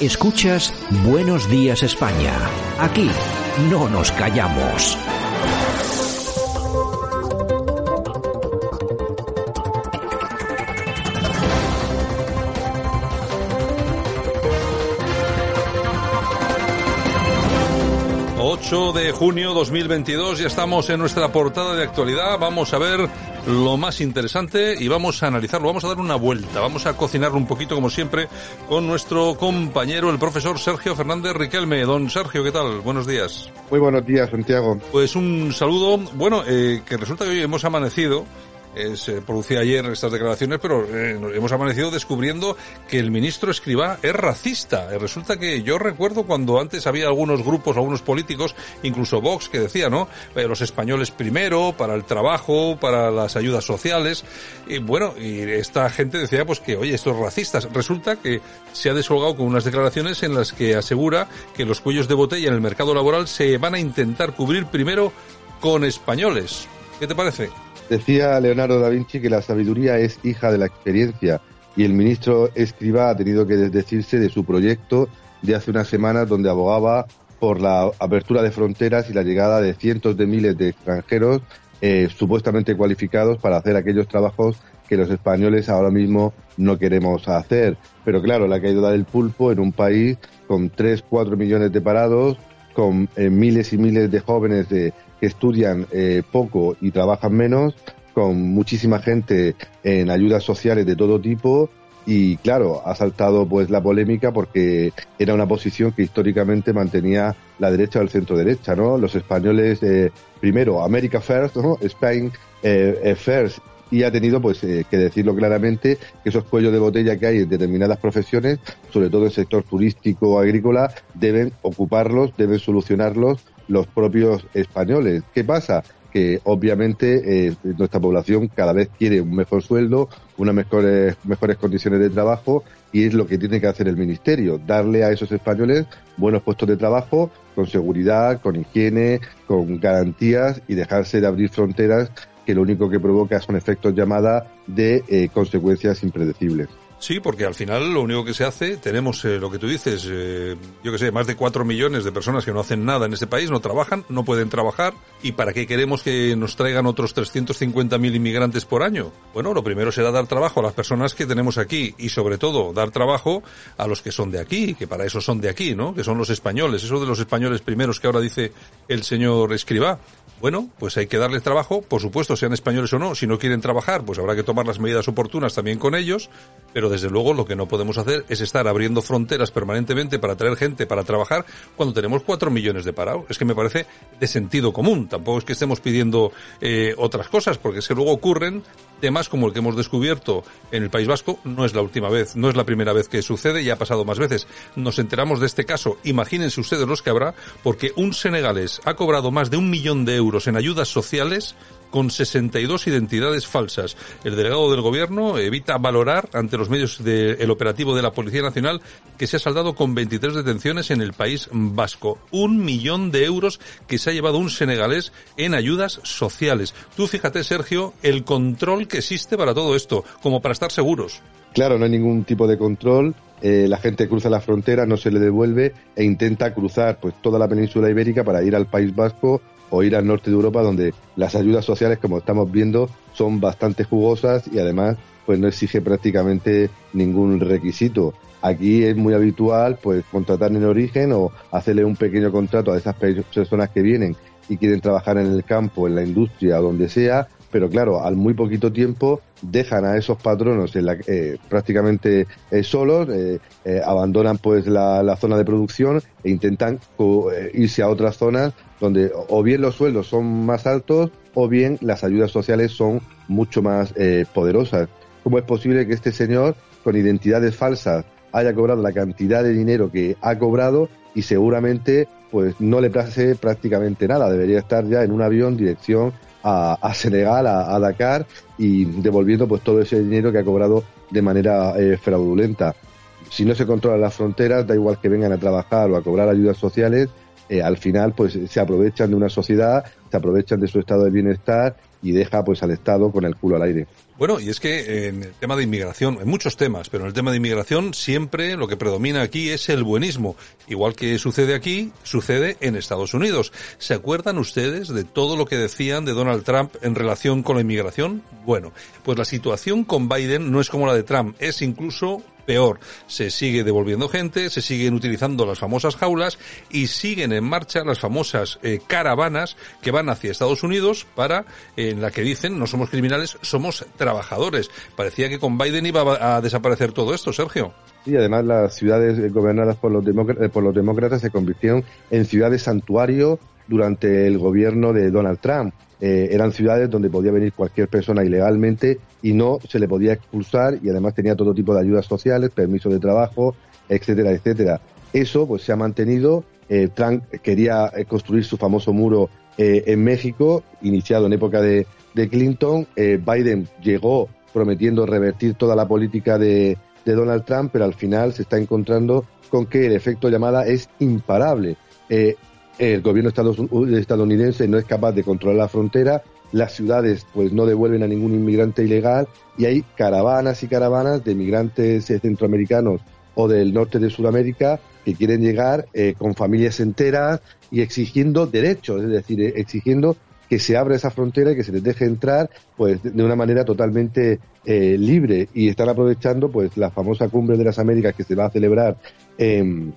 Escuchas Buenos Días España. Aquí no nos callamos. 8 de junio 2022, ya estamos en nuestra portada de actualidad. Vamos a ver lo más interesante y vamos a analizarlo, vamos a dar una vuelta, vamos a cocinarlo un poquito como siempre con nuestro compañero, el profesor Sergio Fernández Riquelme. Don Sergio, ¿qué tal? Buenos días. Muy buenos días, Santiago. Pues un saludo, bueno, eh, que resulta que hoy hemos amanecido se producía ayer estas declaraciones, pero eh, hemos amanecido descubriendo que el ministro Escribá es racista. Eh, resulta que yo recuerdo cuando antes había algunos grupos, algunos políticos, incluso Vox, que decía, ¿no? Eh, los españoles primero, para el trabajo, para las ayudas sociales. Y bueno, y esta gente decía, pues que, oye, estos racistas. Resulta que se ha descolgado con unas declaraciones en las que asegura que los cuellos de botella en el mercado laboral se van a intentar cubrir primero con españoles. ¿Qué te parece? Decía Leonardo da Vinci que la sabiduría es hija de la experiencia y el ministro Escriba ha tenido que desdecirse de su proyecto de hace unas semanas donde abogaba por la apertura de fronteras y la llegada de cientos de miles de extranjeros eh, supuestamente cualificados para hacer aquellos trabajos que los españoles ahora mismo no queremos hacer. Pero claro, la caída del pulpo en un país con 3, 4 millones de parados, con eh, miles y miles de jóvenes de, que estudian eh, poco y trabajan menos, con muchísima gente en ayudas sociales de todo tipo y claro, ha saltado pues la polémica porque era una posición que históricamente mantenía la derecha o el centro derecha, ¿no? Los españoles, eh, primero, America First, ¿no? Spain eh, First y ha tenido pues que decirlo claramente que esos cuellos de botella que hay en determinadas profesiones, sobre todo en el sector turístico o agrícola, deben ocuparlos, deben solucionarlos los propios españoles. ¿Qué pasa? que obviamente eh, nuestra población cada vez quiere un mejor sueldo, unas mejores, mejores condiciones de trabajo y es lo que tiene que hacer el Ministerio, darle a esos españoles buenos puestos de trabajo con seguridad, con higiene, con garantías y dejarse de abrir fronteras que lo único que provoca son efectos llamada de eh, consecuencias impredecibles. Sí, porque al final lo único que se hace, tenemos eh, lo que tú dices, eh, yo que sé, más de cuatro millones de personas que no hacen nada en este país, no trabajan, no pueden trabajar. ¿Y para qué queremos que nos traigan otros 350.000 inmigrantes por año? Bueno, lo primero será dar trabajo a las personas que tenemos aquí y sobre todo dar trabajo a los que son de aquí, que para eso son de aquí, ¿no? Que son los españoles, eso de los españoles primeros que ahora dice el señor Escribá. Bueno, pues hay que darles trabajo, por supuesto, sean españoles o no. Si no quieren trabajar, pues habrá que tomar las medidas oportunas también con ellos. Pero desde luego lo que no podemos hacer es estar abriendo fronteras permanentemente para traer gente para trabajar cuando tenemos cuatro millones de parados. Es que me parece de sentido común. Tampoco es que estemos pidiendo eh, otras cosas, porque es que luego ocurren temas como el que hemos descubierto en el País Vasco. No es la última vez, no es la primera vez que sucede, ya ha pasado más veces. Nos enteramos de este caso. Imagínense ustedes los que habrá, porque un senegalés ha cobrado más de un millón de euros en ayudas sociales con 62 identidades falsas. El delegado del gobierno evita valorar ante los medios del operativo de la Policía Nacional que se ha saldado con 23 detenciones en el país vasco. Un millón de euros que se ha llevado un senegalés en ayudas sociales. Tú fíjate, Sergio, el control que existe para todo esto, como para estar seguros. Claro, no hay ningún tipo de control. Eh, la gente cruza la frontera, no se le devuelve e intenta cruzar pues toda la península ibérica para ir al País Vasco o ir al norte de Europa donde las ayudas sociales, como estamos viendo, son bastante jugosas y además pues no exige prácticamente ningún requisito. Aquí es muy habitual pues contratar en origen o hacerle un pequeño contrato a esas personas que vienen y quieren trabajar en el campo, en la industria o donde sea, pero claro, al muy poquito tiempo dejan a esos patronos eh, prácticamente eh, solos, eh, abandonan pues la, zona de producción e intentan irse a otras zonas donde o bien los sueldos son más altos o bien las ayudas sociales son mucho más poderosas. ¿Cómo es posible que este señor, con identidades falsas, haya cobrado la cantidad de dinero que ha cobrado y seguramente pues no le pase prácticamente nada. Debería estar ya en un avión dirección a, Senegal, a, Dakar y devolviendo pues todo ese dinero que ha cobrado de manera eh, fraudulenta. Si no se controlan las fronteras, da igual que vengan a trabajar o a cobrar ayudas sociales, eh, al final pues se aprovechan de una sociedad, se aprovechan de su estado de bienestar y deja pues al Estado con el culo al aire. Bueno, y es que en el tema de inmigración, en muchos temas, pero en el tema de inmigración siempre lo que predomina aquí es el buenismo. Igual que sucede aquí, sucede en Estados Unidos. ¿Se acuerdan ustedes de todo lo que decían de Donald Trump en relación con la inmigración? Bueno, pues la situación con Biden no es como la de Trump, es incluso peor. Se sigue devolviendo gente, se siguen utilizando las famosas jaulas y siguen en marcha las famosas eh, caravanas que van hacia Estados Unidos para, en la que dicen, no somos criminales, somos trabajadores. Parecía que con Biden iba a desaparecer todo esto, Sergio. Sí, además las ciudades gobernadas por los, eh, por los demócratas se convirtieron en ciudades santuario durante el gobierno de Donald Trump. Eh, eran ciudades donde podía venir cualquier persona ilegalmente y no se le podía expulsar y además tenía todo tipo de ayudas sociales, permiso de trabajo, etcétera, etcétera. Eso pues se ha mantenido. Eh, Trump quería eh, construir su famoso muro en México, iniciado en época de, de Clinton. Biden llegó prometiendo revertir toda la política de, de Donald Trump, pero al final se está encontrando con que el efecto llamada es imparable el gobierno estadounidense no es capaz de controlar la frontera, las ciudades pues no devuelven a ningún inmigrante ilegal y hay caravanas y caravanas de migrantes eh, centroamericanos o del norte de Sudamérica que quieren llegar eh, con familias enteras y exigiendo derechos, es decir, eh, exigiendo que se abra esa frontera y que se les deje entrar pues de una manera totalmente libre. Y están aprovechando pues la famosa cumbre de las Américas que se va a celebrar en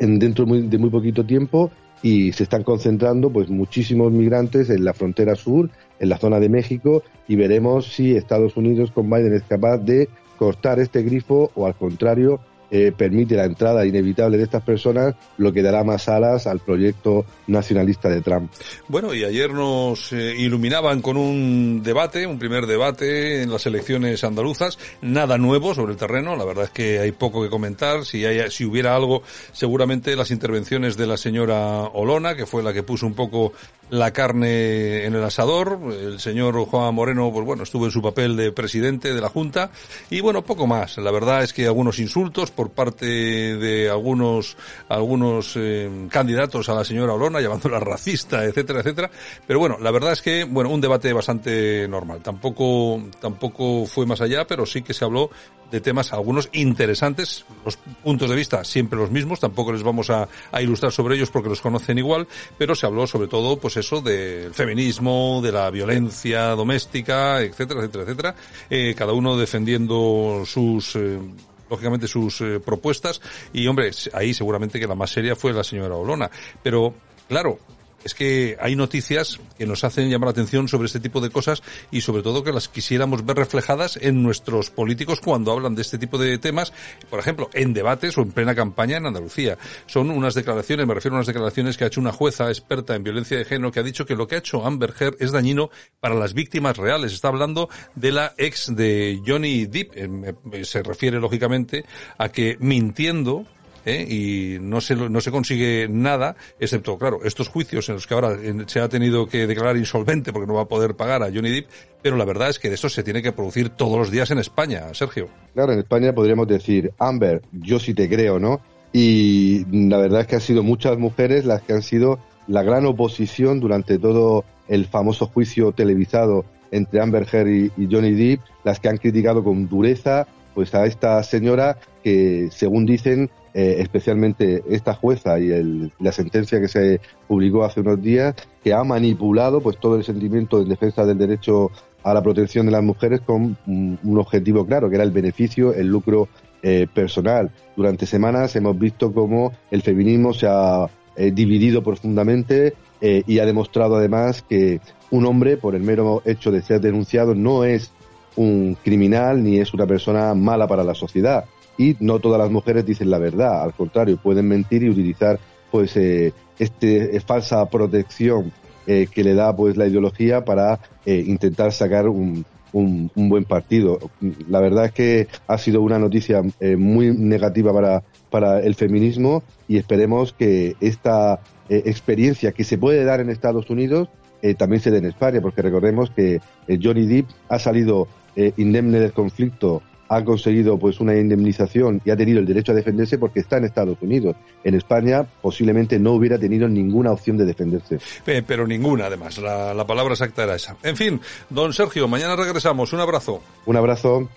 dentro de muy poquito tiempo y se están concentrando pues muchísimos migrantes en la frontera sur, en la zona de México y veremos si Estados Unidos con Biden es capaz de cortar este grifo o al contrario eh, permite la entrada inevitable de estas personas, lo que dará más alas al proyecto nacionalista de Trump. Bueno, y ayer nos eh, iluminaban con un debate, un primer debate en las elecciones andaluzas, nada nuevo sobre el terreno, la verdad es que hay poco que comentar, si, hay, si hubiera algo, seguramente las intervenciones de la señora Olona, que fue la que puso un poco la carne en el asador. El señor Juan Moreno, pues bueno, estuvo en su papel de presidente de la Junta. Y bueno, poco más. La verdad es que algunos insultos por parte de algunos, algunos eh, candidatos a la señora Olona, llamándola racista, etcétera, etcétera. Pero bueno, la verdad es que, bueno, un debate bastante normal. Tampoco, tampoco fue más allá, pero sí que se habló de temas, algunos interesantes, los puntos de vista siempre los mismos, tampoco les vamos a, a ilustrar sobre ellos porque los conocen igual, pero se habló sobre todo, pues eso, del feminismo, de la violencia doméstica, etcétera, etcétera, etcétera, eh, cada uno defendiendo sus eh, lógicamente sus eh, propuestas. Y hombre ahí seguramente que la más seria fue la señora Olona. Pero claro es que hay noticias que nos hacen llamar la atención sobre este tipo de cosas y sobre todo que las quisiéramos ver reflejadas en nuestros políticos cuando hablan de este tipo de temas, por ejemplo, en debates o en plena campaña en Andalucía. Son unas declaraciones, me refiero a unas declaraciones que ha hecho una jueza experta en violencia de género que ha dicho que lo que ha hecho Amber Heard es dañino para las víctimas reales. Está hablando de la ex de Johnny Depp. Eh, se refiere lógicamente a que mintiendo ¿eh? y no se, no se consigue nada, excepto, claro, estos juicios en los que ahora se ha tenido que declarar insolvente porque no va a poder pagar a Johnny Depp, pero la verdad es que de eso se tiene que producir todos los días en España, Sergio. Claro, en España podríamos decir, Amber, yo sí te creo, ¿no? Y la verdad es que han sido muchas mujeres las que han sido la gran oposición durante todo el famoso juicio televisado entre Amber Heard y, Johnny Depp, las que han criticado con dureza pues a esta señora que, según dicen, eh, especialmente esta jueza y el, la sentencia que se publicó hace unos días, que ha manipulado pues todo el sentimiento en defensa del derecho a la protección de las mujeres con un, objetivo claro, que era el beneficio, el lucro eh, personal. Durante semanas hemos visto cómo el feminismo se ha eh, dividido profundamente y ha demostrado además que un hombre, por el mero hecho de ser denunciado, no es un criminal ni es una persona mala para la sociedad y no todas las mujeres dicen la verdad, al contrario, pueden mentir y utilizar pues eh, este eh, falsa protección eh, que le da pues la ideología para intentar sacar un, un, buen partido. La verdad es que ha sido una noticia eh, muy negativa para, para el feminismo y esperemos que esta eh, experiencia que se puede dar en Estados Unidos eh, también se dé en España, porque recordemos que Johnny Depp ha salido indemne del conflicto ha conseguido pues una indemnización y ha tenido el derecho a defenderse porque está en Estados Unidos. En España posiblemente no hubiera tenido ninguna opción de defenderse. pero ninguna además, la, la palabra exacta era esa. En fin, don Sergio, mañana regresamos. Un abrazo. Un abrazo.